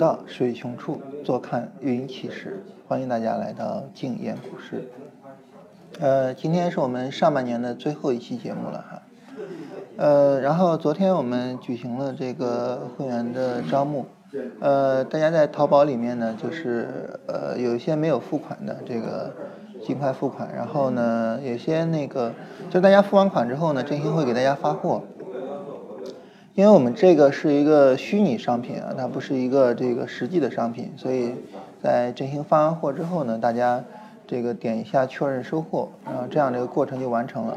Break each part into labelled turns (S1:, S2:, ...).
S1: 到水穷处，坐看云起时。欢迎大家来到静言股市。呃，今天是我们上半年的最后一期节目了哈。呃，然后昨天我们举行了这个会员的招募。呃，大家在淘宝里面呢，就是呃有一些没有付款的，这个尽快付款。然后呢，有些那个就大家付完款之后呢，振兴会给大家发货。因为我们这个是一个虚拟商品啊，它不是一个这个实际的商品，所以在振兴发完货之后呢，大家这个点一下确认收货，然后这样这个过程就完成了。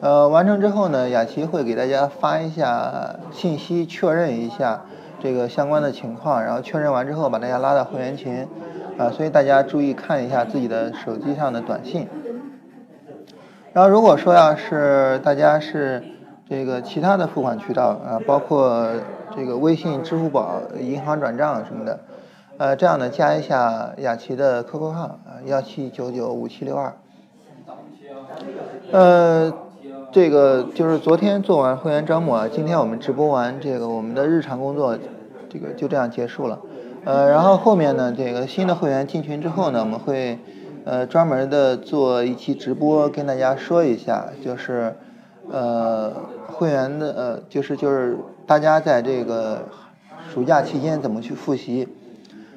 S1: 呃，完成之后呢，雅琪会给大家发一下信息，确认一下这个相关的情况，然后确认完之后把大家拉到会员群，啊，所以大家注意看一下自己的手机上的短信。然后如果说要是大家是。这个其他的付款渠道啊，包括这个微信、支付宝、银行转账什么的，呃，这样呢，加一下雅琪的 QQ 号啊，幺七九九五七六二。呃，这个就是昨天做完会员招募啊，今天我们直播完这个我们的日常工作，这个就这样结束了。呃，然后后面呢，这个新的会员进群之后呢，我们会呃专门的做一期直播跟大家说一下，就是呃。会员的呃，就是就是大家在这个暑假期间怎么去复习，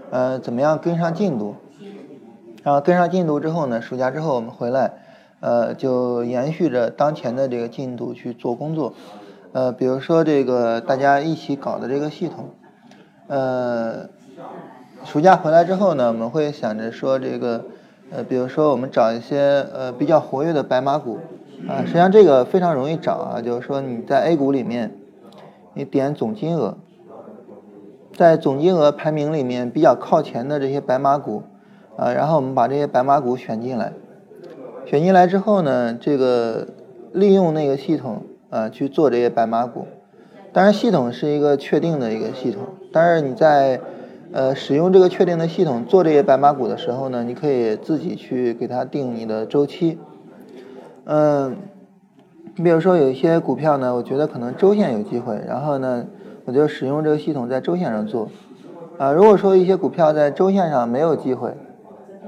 S1: 呃，怎么样跟上进度，然后跟上进度之后呢，暑假之后我们回来，呃，就延续着当前的这个进度去做工作，呃，比如说这个大家一起搞的这个系统，呃，暑假回来之后呢，我们会想着说这个，呃，比如说我们找一些呃比较活跃的白马股。啊，实际上这个非常容易找啊，就是说你在 A 股里面，你点总金额，在总金额排名里面比较靠前的这些白马股，啊，然后我们把这些白马股选进来，选进来之后呢，这个利用那个系统啊去做这些白马股，当然系统是一个确定的一个系统，但是你在呃使用这个确定的系统做这些白马股的时候呢，你可以自己去给它定你的周期。嗯，你比如说有一些股票呢，我觉得可能周线有机会，然后呢，我就使用这个系统在周线上做。啊，如果说一些股票在周线上没有机会，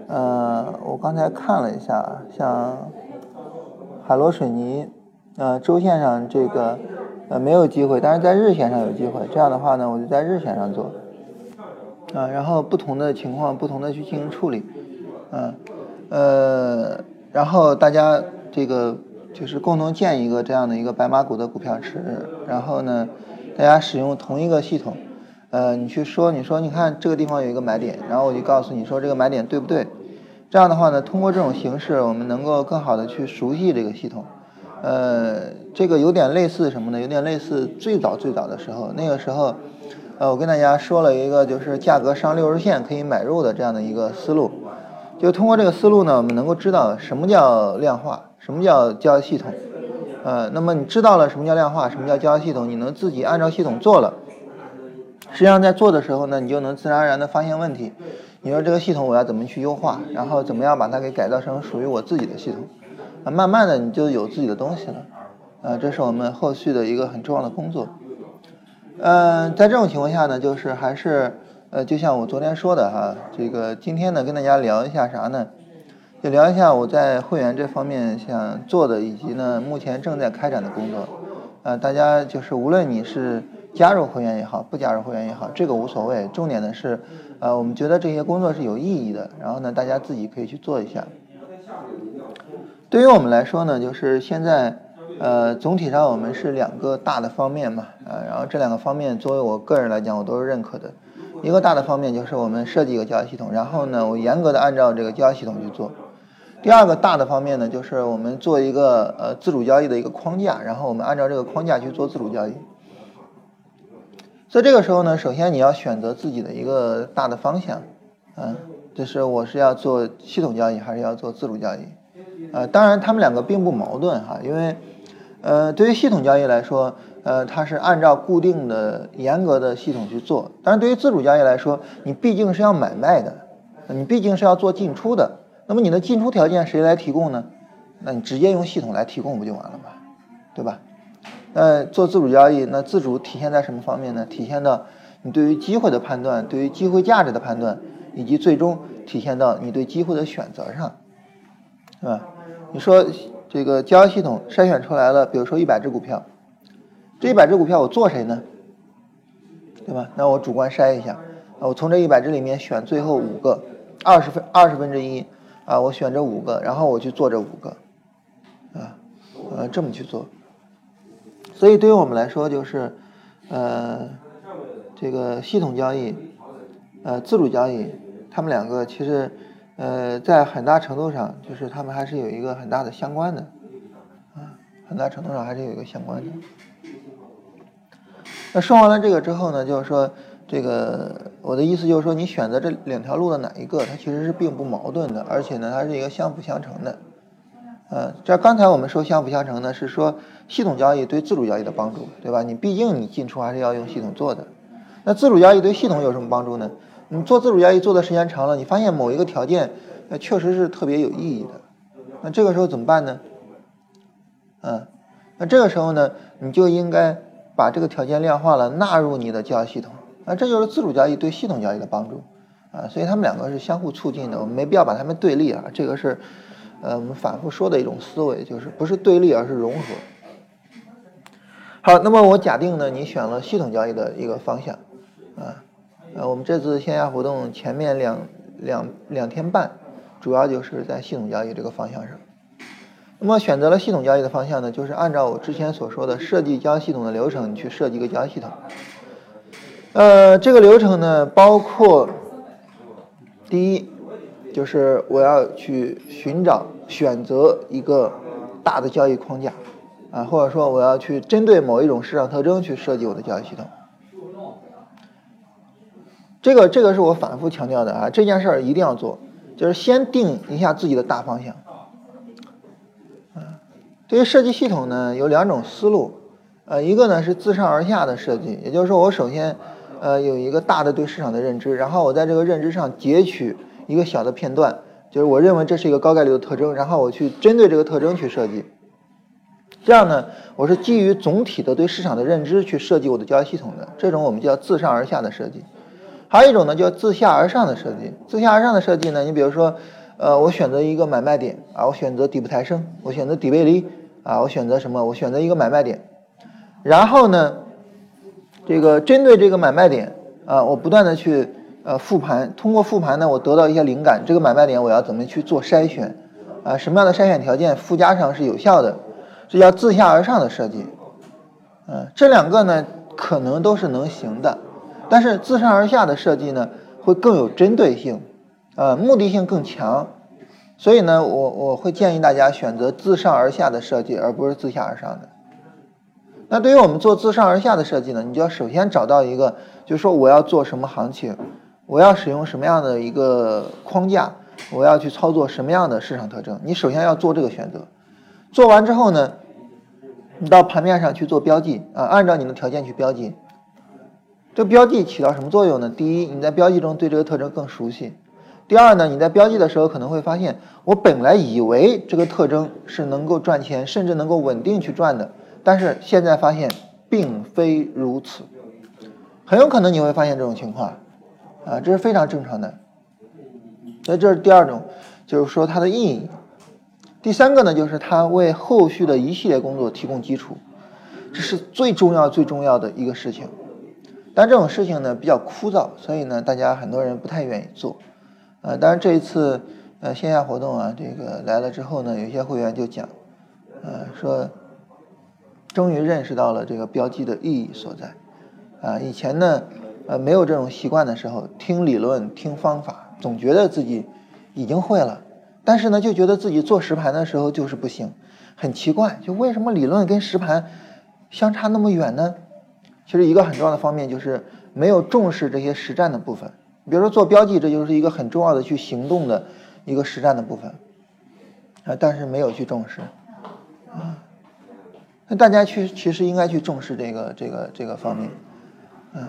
S1: 呃，我刚才看了一下，像海螺水泥，呃，周线上这个呃没有机会，但是在日线上有机会。这样的话呢，我就在日线上做。啊，然后不同的情况，不同的去进行处理。嗯，呃，然后大家。这个就是共同建一个这样的一个白马股的股票池，然后呢，大家使用同一个系统，呃，你去说，你说你看这个地方有一个买点，然后我就告诉你说这个买点对不对？这样的话呢，通过这种形式，我们能够更好的去熟悉这个系统，呃，这个有点类似什么呢？有点类似最早最早的时候，那个时候，呃，我跟大家说了一个就是价格上六日线可以买入的这样的一个思路，就通过这个思路呢，我们能够知道什么叫量化。什么叫交易系统？呃，那么你知道了什么叫量化，什么叫交易系统，你能自己按照系统做了。实际上在做的时候呢，你就能自然而然的发现问题。你说这个系统我要怎么去优化，然后怎么样把它给改造成属于我自己的系统？啊，慢慢的你就有自己的东西了。啊，这是我们后续的一个很重要的工作。嗯，在这种情况下呢，就是还是呃，就像我昨天说的哈，这个今天呢跟大家聊一下啥呢？就聊一下我在会员这方面想做的，以及呢目前正在开展的工作。呃，大家就是无论你是加入会员也好，不加入会员也好，这个无所谓。重点的是，呃，我们觉得这些工作是有意义的。然后呢，大家自己可以去做一下。对于我们来说呢，就是现在，呃，总体上我们是两个大的方面嘛，呃，然后这两个方面作为我个人来讲，我都是认可的。一个大的方面就是我们设计一个交易系统，然后呢，我严格的按照这个交易系统去做。第二个大的方面呢，就是我们做一个呃自主交易的一个框架，然后我们按照这个框架去做自主交易。所以这个时候呢，首先你要选择自己的一个大的方向，嗯，就是我是要做系统交易还是要做自主交易？呃，当然他们两个并不矛盾哈，因为呃对于系统交易来说，呃它是按照固定的严格的系统去做，但是对于自主交易来说，你毕竟是要买卖的，你毕竟是要做进出的。那么你的进出条件谁来提供呢？那你直接用系统来提供不就完了吗？对吧？呃，做自主交易，那自主体现在什么方面呢？体现到你对于机会的判断，对于机会价值的判断，以及最终体现到你对机会的选择上，是吧？你说这个交易系统筛选出来了，比如说一百只股票，这一百只股票我做谁呢？对吧？那我主观筛一下，啊，我从这一百只里面选最后五个，二十分二十分之一，啊，我选这五个，然后我去做这五个，啊，呃，这么去做。所以对于我们来说，就是呃，这个系统交易，呃，自主交易，他们两个其实呃，在很大程度上，就是他们还是有一个很大的相关的，啊，很大程度上还是有一个相关的。那说完了这个之后呢，就是说，这个我的意思就是说，你选择这两条路的哪一个，它其实是并不矛盾的，而且呢，它是一个相辅相成的。呃，这刚才我们说相辅相成呢，是说系统交易对自主交易的帮助，对吧？你毕竟你进出还是要用系统做的。那自主交易对系统有什么帮助呢？你做自主交易做的时间长了，你发现某一个条件，那确实是特别有意义的。那这个时候怎么办呢？嗯，那这个时候呢，你就应该。把这个条件量化了，纳入你的交易系统，啊，这就是自主交易对系统交易的帮助，啊，所以他们两个是相互促进的，我们没必要把它们对立啊，这个是，呃，我们反复说的一种思维，就是不是对立，而是融合。好，那么我假定呢，你选了系统交易的一个方向，啊，呃，我们这次线下活动前面两两两天半，主要就是在系统交易这个方向上。那么选择了系统交易的方向呢，就是按照我之前所说的设计交易系统的流程，你去设计一个交易系统。呃，这个流程呢，包括第一，就是我要去寻找、选择一个大的交易框架，啊，或者说我要去针对某一种市场特征去设计我的交易系统。这个这个是我反复强调的啊，这件事儿一定要做，就是先定一下自己的大方向。对于设计系统呢，有两种思路，呃，一个呢是自上而下的设计，也就是说，我首先，呃，有一个大的对市场的认知，然后我在这个认知上截取一个小的片段，就是我认为这是一个高概率的特征，然后我去针对这个特征去设计。这样呢，我是基于总体的对市场的认知去设计我的交易系统的，这种我们叫自上而下的设计。还有一种呢叫自下而上的设计，自下而上的设计呢，你比如说。呃，我选择一个买卖点啊，我选择底部抬升，我选择底背离啊，我选择什么？我选择一个买卖点，然后呢，这个针对这个买卖点啊，我不断的去呃复盘，通过复盘呢，我得到一些灵感，这个买卖点我要怎么去做筛选啊？什么样的筛选条件附加上是有效的？这叫自下而上的设计，嗯，这两个呢可能都是能行的，但是自上而下的设计呢会更有针对性。呃，目的性更强，所以呢，我我会建议大家选择自上而下的设计，而不是自下而上的。那对于我们做自上而下的设计呢，你就要首先找到一个，就是说我要做什么行情，我要使用什么样的一个框架，我要去操作什么样的市场特征，你首先要做这个选择。做完之后呢，你到盘面上去做标记啊，按照你的条件去标记。这标记起到什么作用呢？第一，你在标记中对这个特征更熟悉。第二呢，你在标记的时候可能会发现，我本来以为这个特征是能够赚钱，甚至能够稳定去赚的，但是现在发现并非如此，很有可能你会发现这种情况，啊，这是非常正常的。所以这是第二种，就是说它的意义。第三个呢，就是它为后续的一系列工作提供基础，这是最重要最重要的一个事情。但这种事情呢比较枯燥，所以呢大家很多人不太愿意做。呃，当然这一次呃线下活动啊，这个来了之后呢，有些会员就讲，呃说，终于认识到了这个标记的意义所在，啊以前呢呃没有这种习惯的时候，听理论听方法，总觉得自己已经会了，但是呢就觉得自己做实盘的时候就是不行，很奇怪，就为什么理论跟实盘相差那么远呢？其实一个很重要的方面就是没有重视这些实战的部分。比如说做标记，这就是一个很重要的去行动的一个实战的部分，啊，但是没有去重视，啊，那大家去其实应该去重视这个这个这个方面，嗯，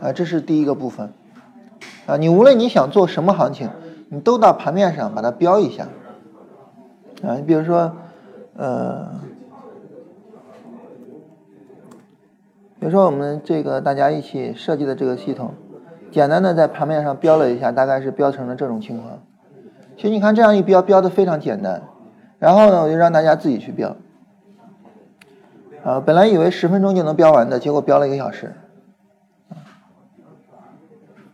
S1: 啊，这是第一个部分，啊，你无论你想做什么行情，你都到盘面上把它标一下，啊，你比如说，呃，比如说我们这个大家一起设计的这个系统，简单的在盘面上标了一下，大概是标成了这种情况。其实你看这样一标，标的非常简单。然后呢，我就让大家自己去标。啊，本来以为十分钟就能标完的，结果标了一个小时。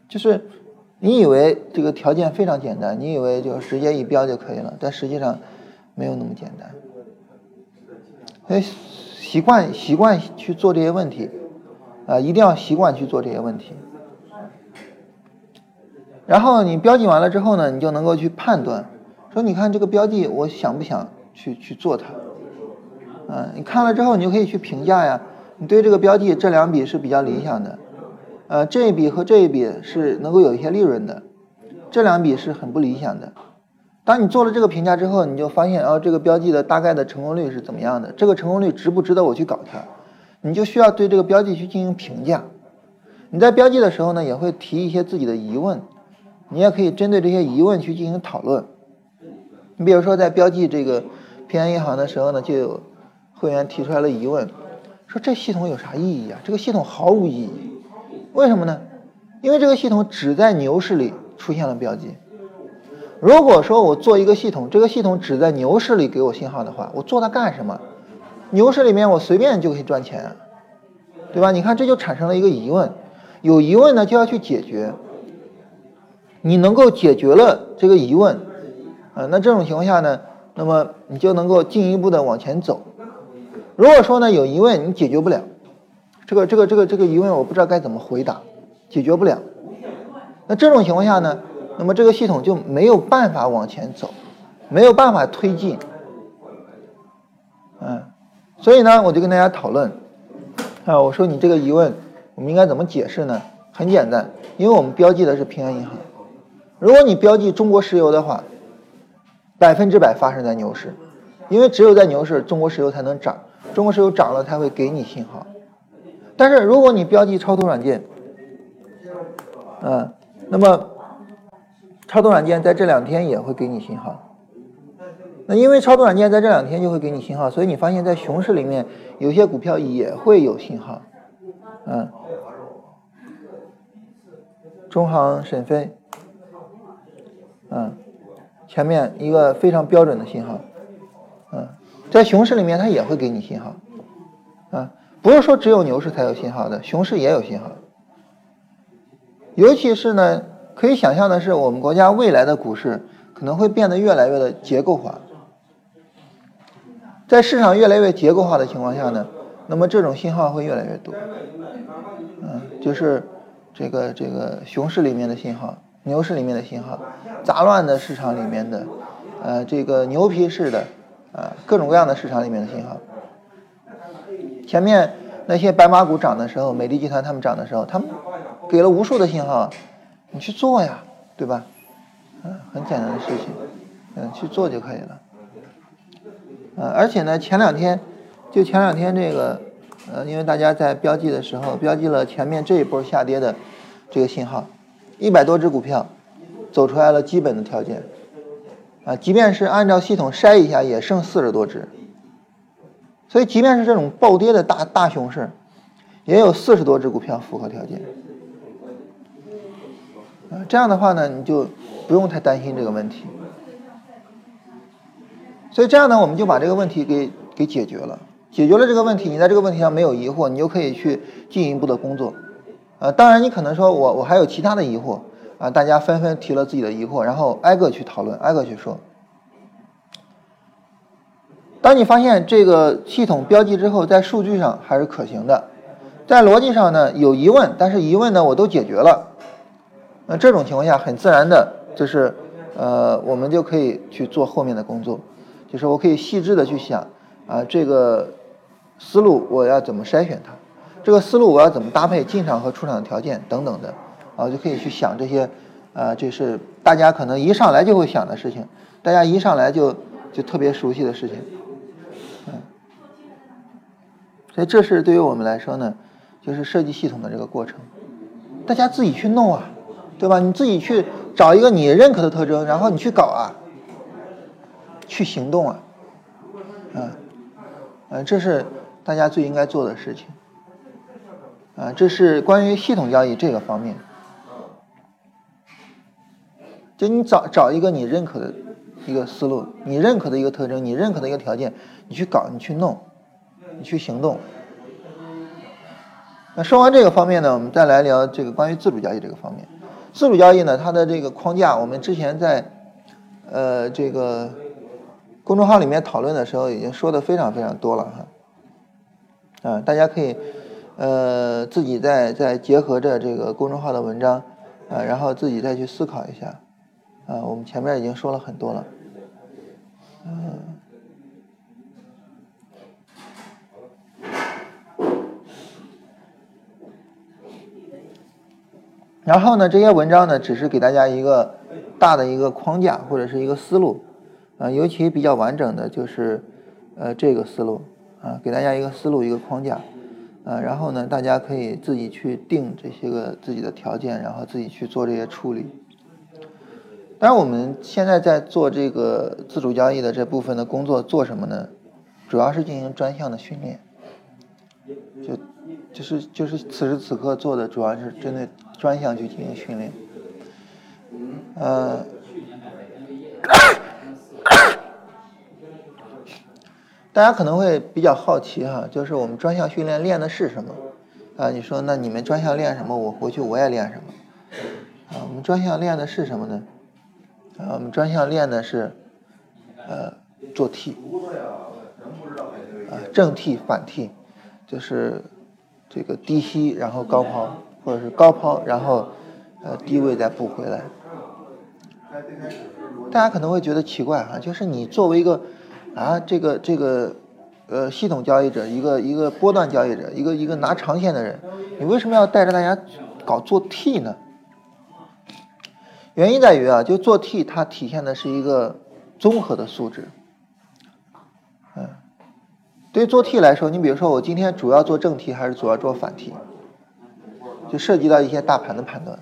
S1: 就是你以为这个条件非常简单，你以为就直接一标就可以了，但实际上没有那么简单。所以习惯习惯去做这些问题，啊，一定要习惯去做这些问题。然后你标记完了之后呢，你就能够去判断，说你看这个标记，我想不想去去做它？嗯，你看了之后，你就可以去评价呀。你对这个标记这两笔是比较理想的，呃，这一笔和这一笔是能够有一些利润的，这两笔是很不理想的。当你做了这个评价之后，你就发现哦，这个标记的大概的成功率是怎么样的？这个成功率值不值得我去搞它？你就需要对这个标记去进行评价。你在标记的时候呢，也会提一些自己的疑问，你也可以针对这些疑问去进行讨论。你比如说在标记这个平安银行的时候呢，就有。会员提出来了疑问，说这系统有啥意义啊？这个系统毫无意义，为什么呢？因为这个系统只在牛市里出现了标记。如果说我做一个系统，这个系统只在牛市里给我信号的话，我做它干什么？牛市里面我随便就可以赚钱，对吧？你看这就产生了一个疑问，有疑问呢就要去解决。你能够解决了这个疑问，啊，那这种情况下呢，那么你就能够进一步的往前走。如果说呢有疑问你解决不了，这个这个这个这个疑问我不知道该怎么回答，解决不了，那这种情况下呢，那么这个系统就没有办法往前走，没有办法推进，嗯，所以呢我就跟大家讨论，啊我说你这个疑问我们应该怎么解释呢？很简单，因为我们标记的是平安银行，如果你标记中国石油的话，百分之百发生在牛市，因为只有在牛市中国石油才能涨。中国石油涨了才会给你信号，但是如果你标记超图软件，嗯，那么超图软件在这两天也会给你信号。那因为超图软件在这两天就会给你信号，所以你发现在熊市里面有些股票也会有信号，嗯，中航沈飞，嗯，前面一个非常标准的信号，嗯。在熊市里面，它也会给你信号，啊，不是说只有牛市才有信号的，熊市也有信号。尤其是呢，可以想象的是，我们国家未来的股市可能会变得越来越的结构化。在市场越来越结构化的情况下呢，那么这种信号会越来越多，嗯，就是这个这个熊市里面的信号，牛市里面的信号，杂乱的市场里面的，呃，这个牛皮式的。啊，各种各样的市场里面的信号。前面那些白马股涨的时候，美的集团他们涨的时候，他们给了无数的信号，你去做呀，对吧？嗯，很简单的事情，嗯，去做就可以了。呃，而且呢，前两天就前两天这个，呃，因为大家在标记的时候标记了前面这一波下跌的这个信号，一百多只股票走出来了基本的条件。啊，即便是按照系统筛一下，也剩四十多只。所以，即便是这种暴跌的大大熊市，也有四十多只股票符合条件。啊，这样的话呢，你就不用太担心这个问题。所以这样呢，我们就把这个问题给给解决了。解决了这个问题，你在这个问题上没有疑惑，你就可以去进一步的工作。呃，当然你可能说我我还有其他的疑惑。啊，大家纷纷提了自己的疑惑，然后挨个去讨论，挨个去说。当你发现这个系统标记之后，在数据上还是可行的，在逻辑上呢有疑问，但是疑问呢我都解决了。那这种情况下，很自然的就是呃，我们就可以去做后面的工作，就是我可以细致的去想啊，这个思路我要怎么筛选它，这个思路我要怎么搭配进场和出场的条件等等的。啊，就可以去想这些，呃，就是大家可能一上来就会想的事情，大家一上来就就特别熟悉的事情，嗯，所以这是对于我们来说呢，就是设计系统的这个过程，大家自己去弄啊，对吧？你自己去找一个你认可的特征，然后你去搞啊，去行动啊，嗯，嗯，这是大家最应该做的事情。啊，这是关于系统交易这个方面。就你找找一个你认可的一个思路，你认可的一个特征，你认可的一个条件，你去搞，你去弄，你去行动。那说完这个方面呢，我们再来聊这个关于自主交易这个方面。自主交易呢，它的这个框架，我们之前在呃这个公众号里面讨论的时候，已经说的非常非常多了哈。啊，大家可以呃自己再再结合着这个公众号的文章啊，然后自己再去思考一下。啊，我们前面已经说了很多了。嗯。然后呢，这些文章呢，只是给大家一个大的一个框架或者是一个思路，啊，尤其比较完整的就是呃这个思路啊，给大家一个思路一个框架，啊，然后呢，大家可以自己去定这些个自己的条件，然后自己去做这些处理。当然，我们现在在做这个自主交易的这部分的工作，做什么呢？主要是进行专项的训练，就就是就是此时此刻做的主要是针对。专项去进行训练，呃，大家可能会比较好奇哈，就是我们专项训练练的是什么？啊，你说那你们专项练什么？我回去我也练什么？啊，我们专项练的是什么呢？啊，我们专项练的是呃做 T，啊正 T 反 T，就是这个低吸然后高抛。或者是高抛，然后呃低位再补回来。大家可能会觉得奇怪哈，就是你作为一个啊这个这个呃系统交易者，一个一个波段交易者，一个一个拿长线的人，你为什么要带着大家搞做 T 呢？原因在于啊，就做 T 它体现的是一个综合的素质。嗯，对于做 T 来说，你比如说我今天主要做正 T 还是主要做反 T？就涉及到一些大盘的判断，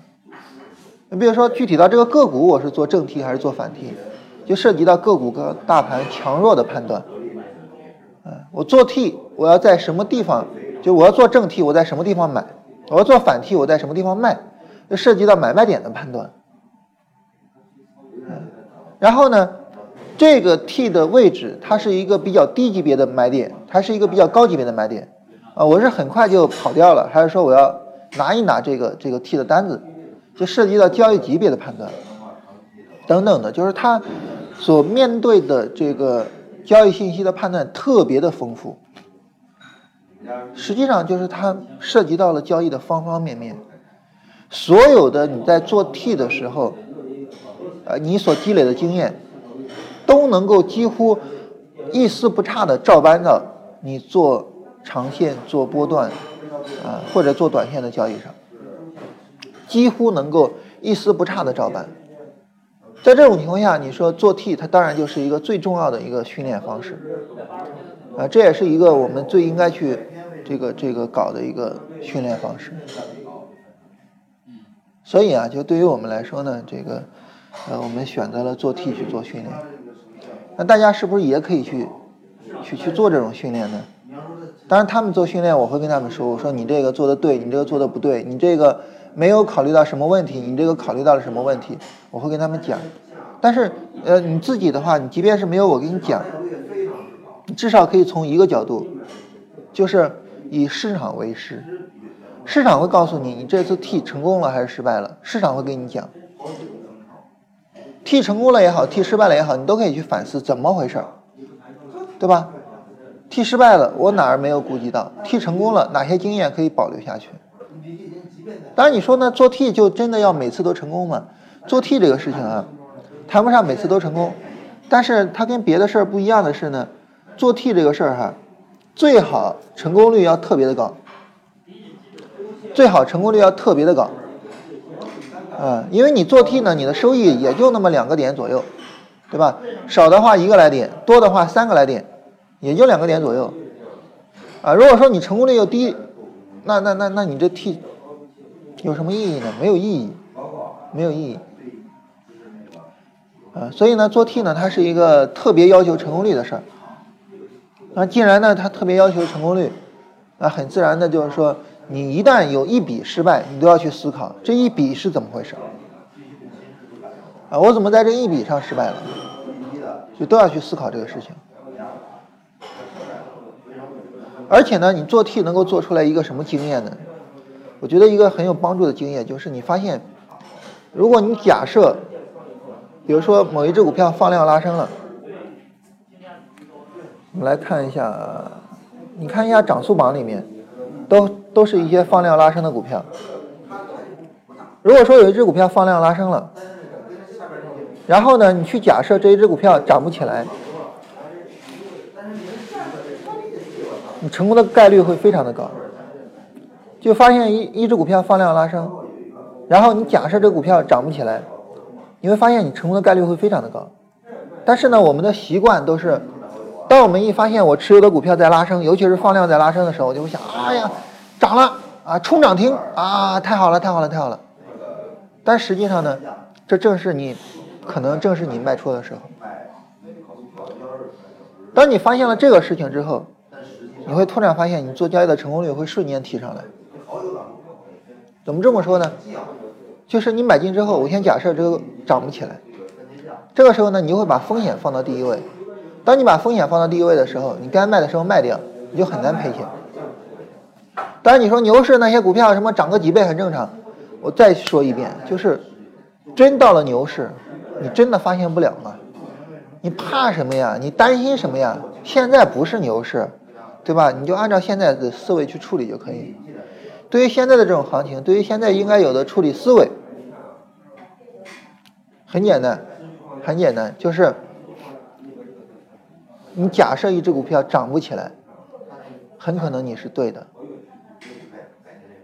S1: 你比如说具体到这个个股，我是做正 T 还是做反 T，就涉及到个股跟大盘强弱的判断。嗯，我做 T，我要在什么地方？就我要做正 T，我在什么地方买？我要做反 T，我在什么地方卖？就涉及到买卖点的判断。嗯，然后呢，这个 T 的位置，它是一个比较低级别的买点，它是一个比较高级别的买点。啊，我是很快就跑掉了，还是说我要？拿一拿这个这个 T 的单子，就涉及到交易级别的判断，等等的，就是它所面对的这个交易信息的判断特别的丰富。实际上就是它涉及到了交易的方方面面，所有的你在做 T 的时候，呃，你所积累的经验都能够几乎一丝不差的照搬到你做长线做波段。啊，或者做短线的交易上，几乎能够一丝不差的照搬。在这种情况下，你说做 T，它当然就是一个最重要的一个训练方式。啊，这也是一个我们最应该去这个这个搞的一个训练方式。所以啊，就对于我们来说呢，这个呃，我们选择了做 T 去做训练。那大家是不是也可以去去去做这种训练呢？当然，他们做训练，我会跟他们说：“我说你这个做的对，你这个做的不对，你这个没有考虑到什么问题，你这个考虑到了什么问题？”我会跟他们讲。但是，呃，你自己的话，你即便是没有我给你讲，你至少可以从一个角度，就是以市场为师，市场会告诉你，你这次 T 成功了还是失败了，市场会跟你讲。T 成功了也好，T 失败了也好，你都可以去反思怎么回事，对吧？T 失败了，我哪儿没有顾及到？T 成功了，哪些经验可以保留下去？当然你说呢，做 T 就真的要每次都成功吗？做 T 这个事情啊，谈不上每次都成功，但是它跟别的事儿不一样的是呢，做 T 这个事儿哈，最好成功率要特别的高，最好成功率要特别的高，嗯，因为你做 T 呢，你的收益也就那么两个点左右，对吧？少的话一个来点，多的话三个来点。也就两个点左右，啊，如果说你成功率又低，那那那那你这 T 有什么意义呢？没有意义，没有意义，啊，所以呢，做 T 呢，它是一个特别要求成功率的事儿。那既然呢，它特别要求成功率，那很自然的就是说，你一旦有一笔失败，你都要去思考这一笔是怎么回事啊？我怎么在这一笔上失败了？就都要去思考这个事情。而且呢，你做 T 能够做出来一个什么经验呢？我觉得一个很有帮助的经验就是你发现，如果你假设，比如说某一只股票放量拉升了，我们来看一下，你看一下涨速榜里面，都都是一些放量拉升的股票。如果说有一只股票放量拉升了，然后呢，你去假设这一只股票涨不起来，你成功的概率会非常的高。就发现一一只股票放量拉升，然后你假设这股票涨不起来，你会发现你成功的概率会非常的高。但是呢，我们的习惯都是，当我们一发现我持有的股票在拉升，尤其是放量在拉升的时候，我就会想，哎呀，涨了啊，冲涨停啊，太好了，太好了，太好了。但实际上呢，这正是你，可能正是你卖出的时候。当你发现了这个事情之后，你会突然发现你做交易的成功率会瞬间提上来。怎么这么说呢？就是你买进之后，我先假设这个涨不起来，这个时候呢，你就会把风险放到第一位。当你把风险放到第一位的时候，你该卖的时候卖掉，你就很难赔钱。当然，你说牛市那些股票什么涨个几倍很正常。我再说一遍，就是真到了牛市，你真的发现不了吗？你怕什么呀？你担心什么呀？现在不是牛市，对吧？你就按照现在的思维去处理就可以。对于现在的这种行情，对于现在应该有的处理思维，很简单，很简单，就是你假设一只股票涨不起来，很可能你是对的。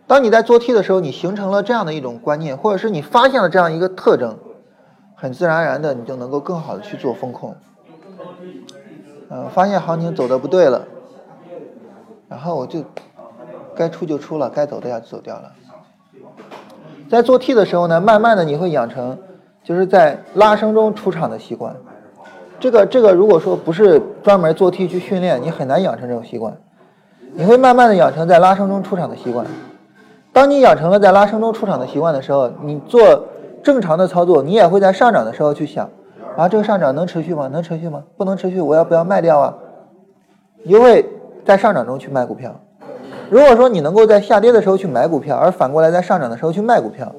S1: 当你在做 T 的时候，你形成了这样的一种观念，或者是你发现了这样一个特征，很自然而然的，你就能够更好的去做风控。嗯，发现行情走的不对了，然后我就。该出就出了，该走的要走掉了。在做 T 的时候呢，慢慢的你会养成就是在拉升中出场的习惯。这个这个如果说不是专门做 T 去训练，你很难养成这种习惯。你会慢慢的养成在拉升中出场的习惯。当你养成了在拉升中出场的习惯的时候，你做正常的操作，你也会在上涨的时候去想啊，这个上涨能持续吗？能持续吗？不能持续，我要不要卖掉啊？你就会在上涨中去卖股票。如果说你能够在下跌的时候去买股票，而反过来在上涨的时候去卖股票，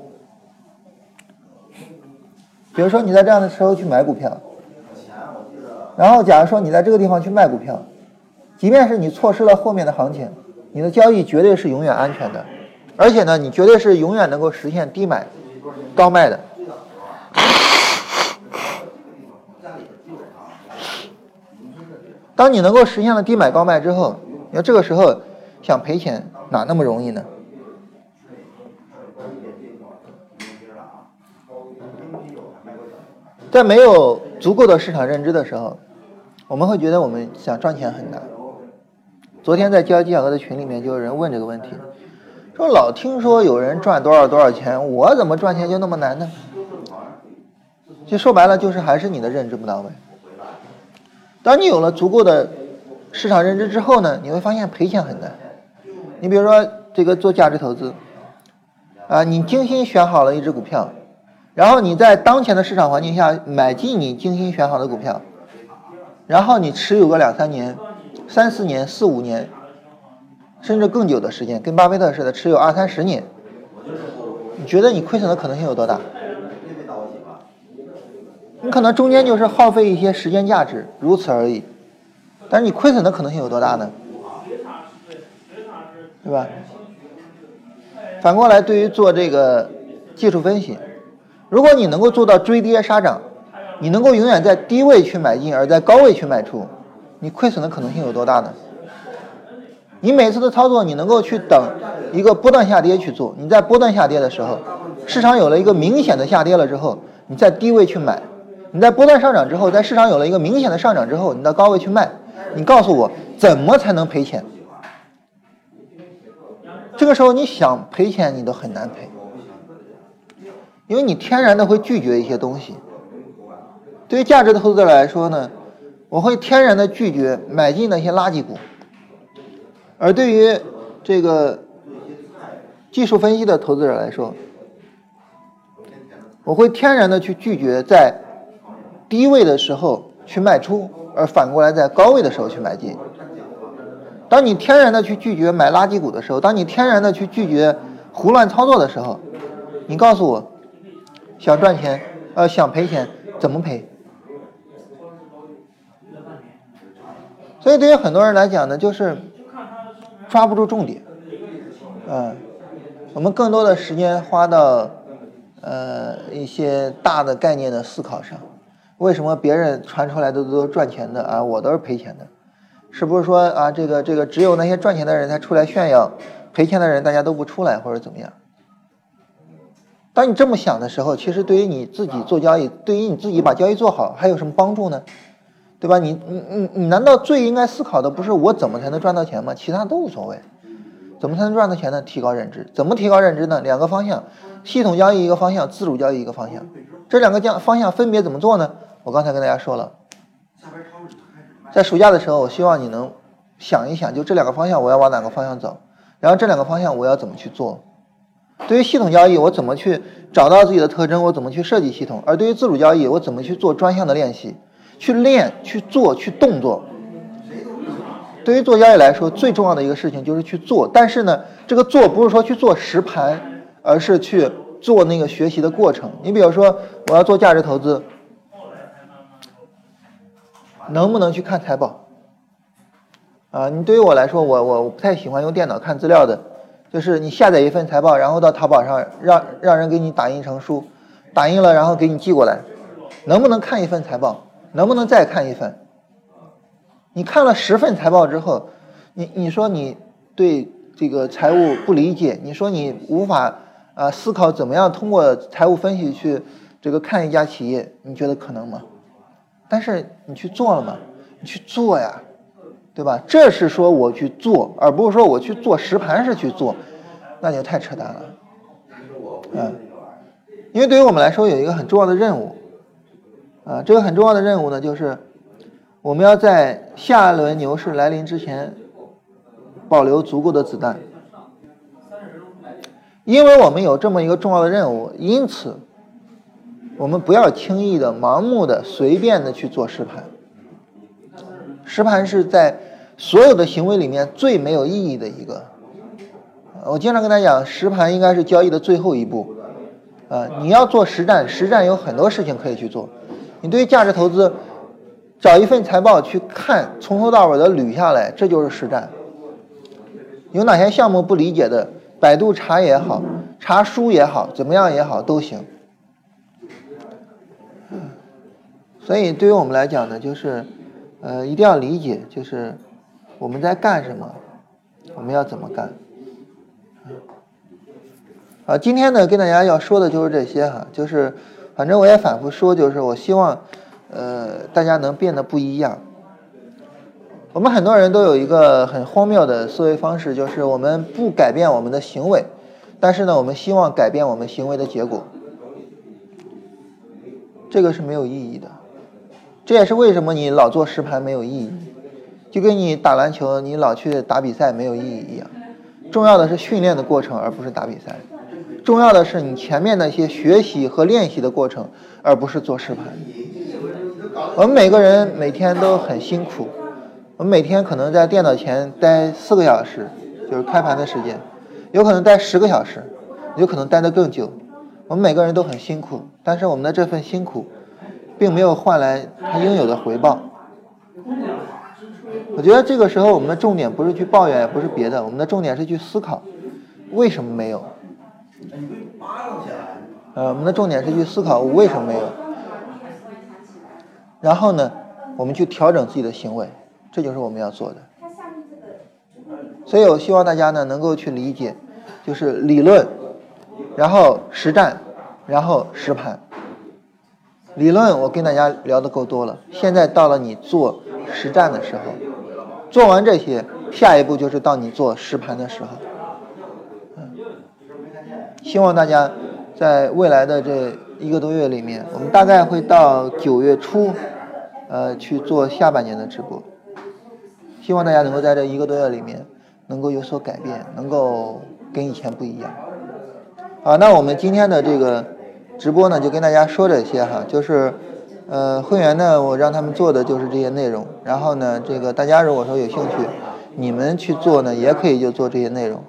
S1: 比如说你在这样的时候去买股票，然后假如说你在这个地方去卖股票，即便是你错失了后面的行情，你的交易绝对是永远安全的，而且呢，你绝对是永远能够实现低买高卖的。当你能够实现了低买高卖之后，你说这个时候。想赔钱哪那么容易呢？在没有足够的市场认知的时候，我们会觉得我们想赚钱很难。昨天在交易技巧课的群里面就有人问这个问题，说老听说有人赚多少多少钱，我怎么赚钱就那么难呢？就说白了就是还是你的认知不到位。当你有了足够的市场认知之后呢，你会发现赔钱很难。你比如说这个做价值投资，啊，你精心选好了一只股票，然后你在当前的市场环境下买进你精心选好的股票，然后你持有个两三年、三四年、四五年，甚至更久的时间，跟巴菲特似的持有二三十年，你觉得你亏损的可能性有多大？你可能中间就是耗费一些时间价值，如此而已，但是你亏损的可能性有多大呢？对吧？反过来，对于做这个技术分析，如果你能够做到追跌杀涨，你能够永远在低位去买进，而在高位去卖出，你亏损的可能性有多大呢？你每次的操作，你能够去等一个波段下跌去做。你在波段下跌的时候，市场有了一个明显的下跌了之后，你在低位去买；你在波段上涨之后，在市场有了一个明显的上涨之后，你到高位去卖。你告诉我，怎么才能赔钱？这个时候你想赔钱，你都很难赔，因为你天然的会拒绝一些东西。对于价值投资者来说呢，我会天然的拒绝买进那些垃圾股，而对于这个技术分析的投资者来说，我会天然的去拒绝在低位的时候去卖出，而反过来在高位的时候去买进。当你天然的去拒绝买垃圾股的时候，当你天然的去拒绝胡乱操作的时候，你告诉我，想赚钱，呃，想赔钱，怎么赔？所以对于很多人来讲呢，就是抓不住重点，嗯，我们更多的时间花到呃一些大的概念的思考上。为什么别人传出来的都赚钱的啊，我都是赔钱的？是不是说啊，这个这个只有那些赚钱的人才出来炫耀，赔钱的人大家都不出来或者怎么样？当你这么想的时候，其实对于你自己做交易，对于你自己把交易做好，还有什么帮助呢？对吧？你你你你难道最应该思考的不是我怎么才能赚到钱吗？其他都无所谓。怎么才能赚到钱呢？提高认知。怎么提高认知呢？两个方向：系统交易一个方向，自主交易一个方向。这两个将方向分别怎么做呢？我刚才跟大家说了，在暑假的时候，我希望你能想一想，就这两个方向我要往哪个方向走，然后这两个方向我要怎么去做。对于系统交易，我怎么去找到自己的特征？我怎么去设计系统？而对于自主交易，我怎么去做专项的练习？去练、去做、去动作。对于做交易来说，最重要的一个事情就是去做。但是呢，这个做不是说去做实盘，而是去做那个学习的过程。你比如说，我要做价值投资，能不能去看财报？啊，你对于我来说，我我我不太喜欢用电脑看资料的，就是你下载一份财报，然后到淘宝上让让人给你打印成书，打印了然后给你寄过来，能不能看一份财报？能不能再看一份？你看了十份财报之后，你你说你对这个财务不理解，你说你无法啊思考怎么样通过财务分析去这个看一家企业，你觉得可能吗？但是你去做了吗？你去做呀，对吧？这是说我去做，而不是说我去做实盘式去做，那就太扯淡了。嗯，因为对于我们来说有一个很重要的任务。啊，这个很重要的任务呢，就是我们要在下一轮牛市来临之前保留足够的子弹，因为我们有这么一个重要的任务，因此我们不要轻易的、盲目的、随便的去做实盘。实盘是在所有的行为里面最没有意义的一个。我经常跟大家讲，实盘应该是交易的最后一步。呃，你要做实战，实战有很多事情可以去做。你对于价值投资，找一份财报去看，从头到尾的捋下来，这就是实战。有哪些项目不理解的，百度查也好，查书也好，怎么样也好都行。所以对于我们来讲呢，就是呃一定要理解，就是我们在干什么，我们要怎么干。啊，今天呢跟大家要说的就是这些哈，就是。反正我也反复说，就是我希望，呃，大家能变得不一样。我们很多人都有一个很荒谬的思维方式，就是我们不改变我们的行为，但是呢，我们希望改变我们行为的结果。这个是没有意义的。这也是为什么你老做实盘没有意义，就跟你打篮球，你老去打比赛没有意义一样。重要的是训练的过程，而不是打比赛。重要的是你前面那些学习和练习的过程，而不是做实盘。我们每个人每天都很辛苦，我们每天可能在电脑前待四个小时，就是开盘的时间，有可能待十个小时，有可能待得更久。我们每个人都很辛苦，但是我们的这份辛苦，并没有换来他应有的回报。我觉得这个时候我们的重点不是去抱怨，也不是别的，我们的重点是去思考，为什么没有。呃，我们的重点是去思考我为什么没有，然后呢，我们去调整自己的行为，这就是我们要做的。所以我希望大家呢能够去理解，就是理论，然后实战，然后实盘。理论我跟大家聊的够多了，现在到了你做实战的时候，做完这些，下一步就是到你做实盘的时候。希望大家在未来的这一个多月里面，我们大概会到九月初，呃，去做下半年的直播。希望大家能够在这一个多月里面能够有所改变，能够跟以前不一样。好，那我们今天的这个直播呢，就跟大家说这些哈，就是呃会员呢，我让他们做的就是这些内容，然后呢，这个大家如果说有兴趣，你们去做呢，也可以就做这些内容。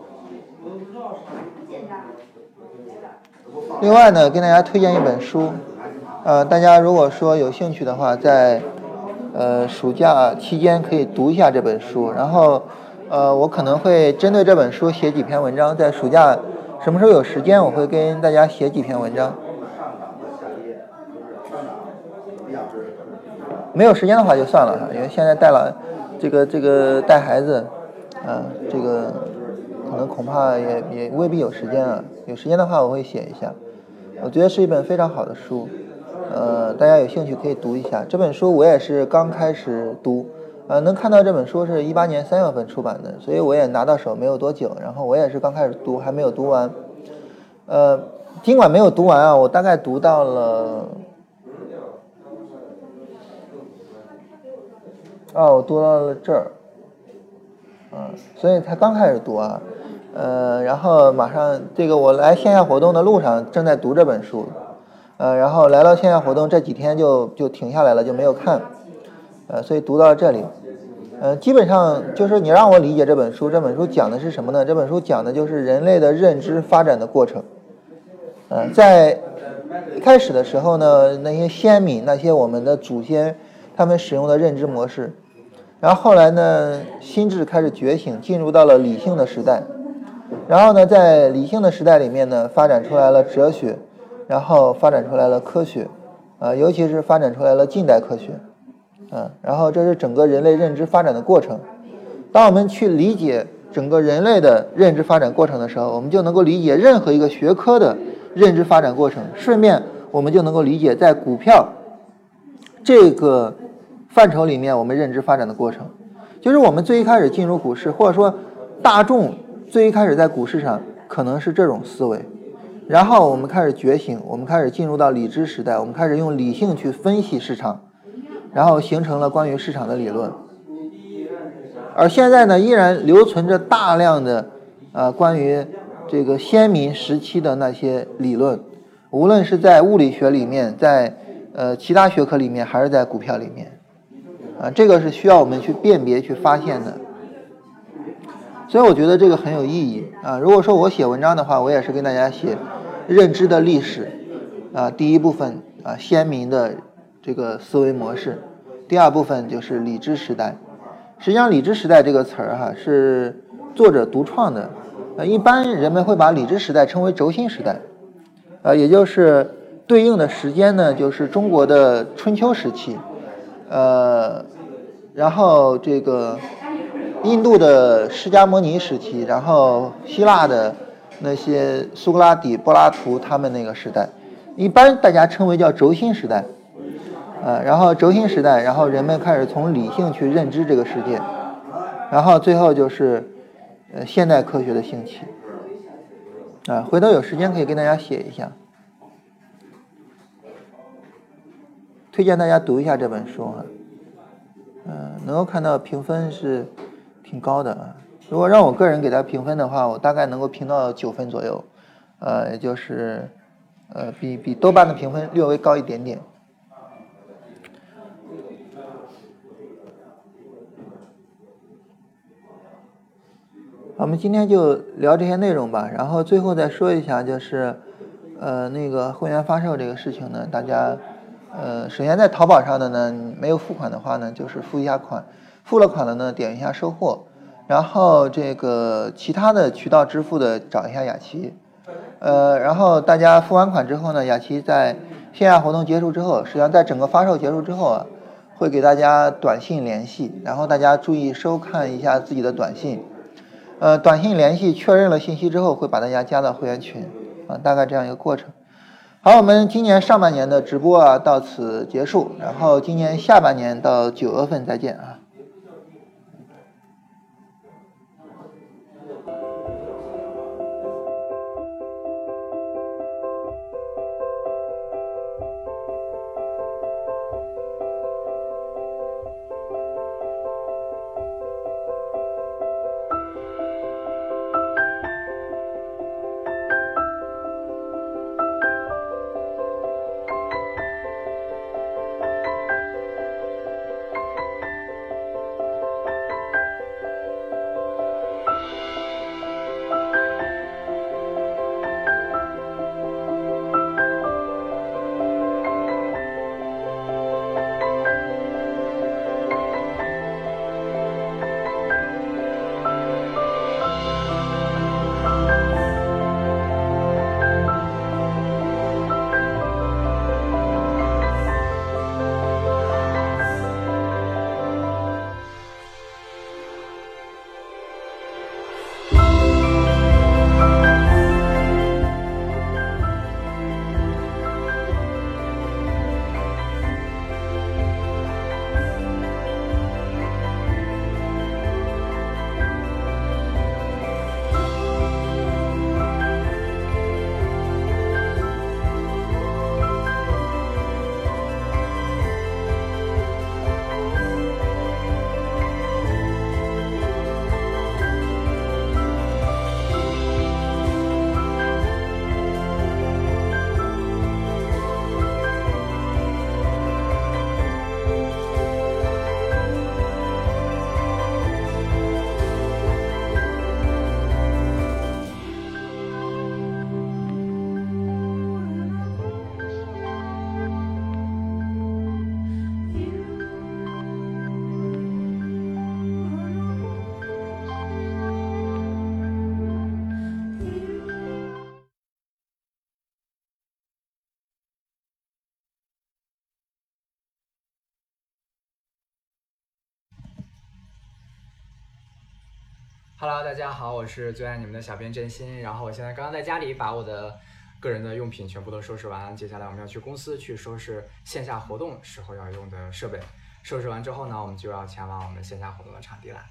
S1: 另外呢，跟大家推荐一本书，呃，大家如果说有兴趣的话，在呃暑假期间可以读一下这本书，然后呃我可能会针对这本书写几篇文章，在暑假什么时候有时间，我会跟大家写几篇文章。没有时间的话就算了哈，因为现在带了这个这个带孩子，啊，这个可能恐怕也也未必有时间啊。有时间的话我会写一下。我觉得是一本非常好的书，呃，大家有兴趣可以读一下。这本书我也是刚开始读，呃，能看到这本书是一八年三月份出版的，所以我也拿到手没有多久。然后我也是刚开始读，还没有读完。呃，尽管没有读完啊，我大概读到了，哦，我读到了这儿，嗯，所以才刚开始读啊。呃，然后马上这个我来线下活动的路上正在读这本书，呃，然后来到线下活动这几天就就停下来了，就没有看，呃，所以读到了这里，呃，基本上就是你让我理解这本书，这本书讲的是什么呢？这本书讲的就是人类的认知发展的过程，呃，在开始的时候呢，那些先民，那些我们的祖先，他们使用的认知模式，然后后来呢，心智开始觉醒，进入到了理性的时代。然后呢，在理性的时代里面呢，发展出来了哲学，然后发展出来了科学，啊，尤其是发展出来了近代科学，啊，然后这是整个人类认知发展的过程。当我们去理解整个人类的认知发展过程的时候，我们就能够理解任何一个学科的认知发展过程。顺便，我们就能够理解在股票这个范畴里面我们认知发展的过程。就是我们最一开始进入股市，或者说大众。最一开始在股市上可能是这种思维，然后我们开始觉醒，我们开始进入到理知时代，我们开始用理性去分析市场，然后形成了关于市场的理论。而现在呢，依然留存着大量的呃关于这个先民时期的那些理论，无论是在物理学里面，在呃其他学科里面，还是在股票里面，啊，这个是需要我们去辨别、去发现的。所以我觉得这个很有意义啊！如果说我写文章的话，我也是跟大家写认知的历史啊。第一部分啊，先民的这个思维模式；第二部分就是理智时代。实际上，理智时代这个词儿哈是作者独创的。呃，一般人们会把理智时代称为轴心时代，呃，也就是对应的时间呢，就是中国的春秋时期，呃，然后这个。印度的释迦摩尼时期，然后希腊的那些苏格拉底、柏拉图他们那个时代，一般大家称为叫轴心时代，呃，然后轴心时代，然后人们开始从理性去认知这个世界，然后最后就是呃现代科学的兴起，啊，回头有时间可以跟大家写一下，推荐大家读一下这本书哈，嗯，能够看到评分是。挺高的啊！如果让我个人给他评分的话，我大概能够评到九分左右，呃，也就是，呃，比比豆瓣的评分略微高一点点。我们今天就聊这些内容吧，然后最后再说一下，就是，呃，那个会员发售这个事情呢，大家，呃，首先在淘宝上的呢，没有付款的话呢，就是付一下款。付了款了呢，点一下收货，然后这个其他的渠道支付的找一下雅琪，呃，然后大家付完款之后呢，雅琪在线下活动结束之后，实际上在整个发售结束之后啊，会给大家短信联系，然后大家注意收看一下自己的短信，呃，短信联系确认了信息之后，会把大家加到会员群，啊，大概这样一个过程。好，我们今年上半年的直播啊到此结束，然后今年下半年到九月份再见啊。
S2: Hello，大家好，我是最爱你们的小编真心。然后我现在刚刚在家里把我的个人的用品全部都收拾完，接下来我们要去公司去收拾线下活动时候要用的设备。收拾完之后呢，我们就要前往我们线下活动的场地了。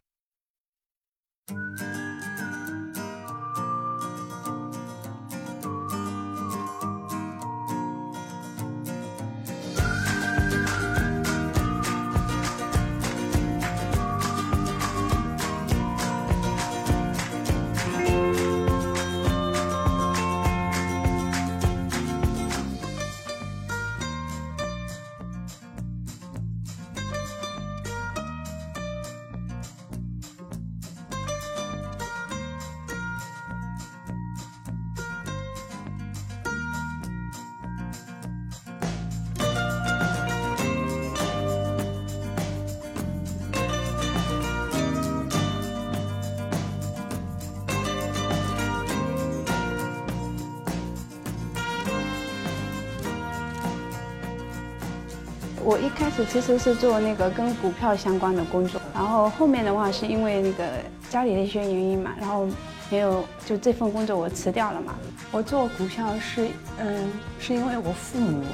S3: 我一开始其实是做那个跟股票相关的工作，然后后面的话是因为那个家里的一些原因嘛，然后没有就这份工作我辞掉了嘛。
S4: 我做股票是嗯，是因为我父母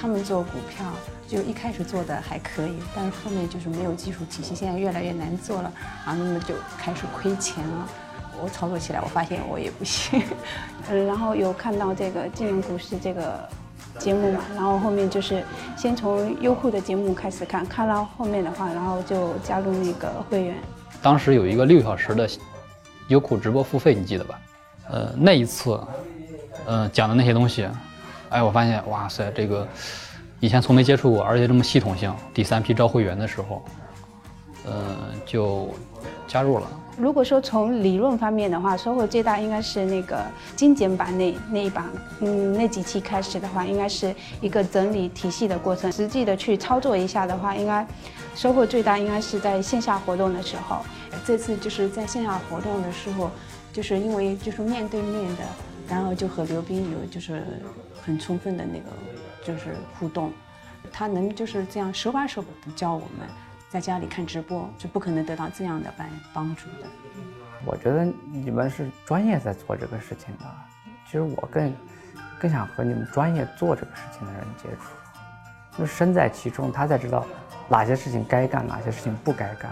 S4: 他们做股票，就一开始做的还可以，但是后面就是没有技术体系，现在越来越难做了，然后那么就开始亏钱了。我操作起来，我发现我也不行。
S3: 嗯，然后有看到这个金融股市这个。节目嘛，然后后面就是先从优酷的节目开始看，看到后面的话，然后就加入那个会员。
S5: 当时有一个六小时的优酷直播付费，你记得吧？呃，那一次，呃，讲的那些东西，哎，我发现，哇塞，这个以前从没接触过，而且这么系统性。第三批招会员的时候，呃，就加入了。
S3: 如果说从理论方面的话，收获最大应该是那个精简版那那一版，嗯，那几期开始的话，应该是一个整理体系的过程。实际的去操作一下的话，应该收获最大应该是在线下活动的时候。
S4: 这次就是在线下活动的时候，就是因为就是面对面的，然后就和刘斌有就是很充分的那个就是互动，他能就是这样手把手的教我们。在家里看直播，是不可能得到这样的帮帮助的。
S6: 我觉得你们是专业在做这个事情的，其实我更更想和你们专业做这个事情的人接触，就身在其中，他才知道哪些事情该干，哪些事情不该干。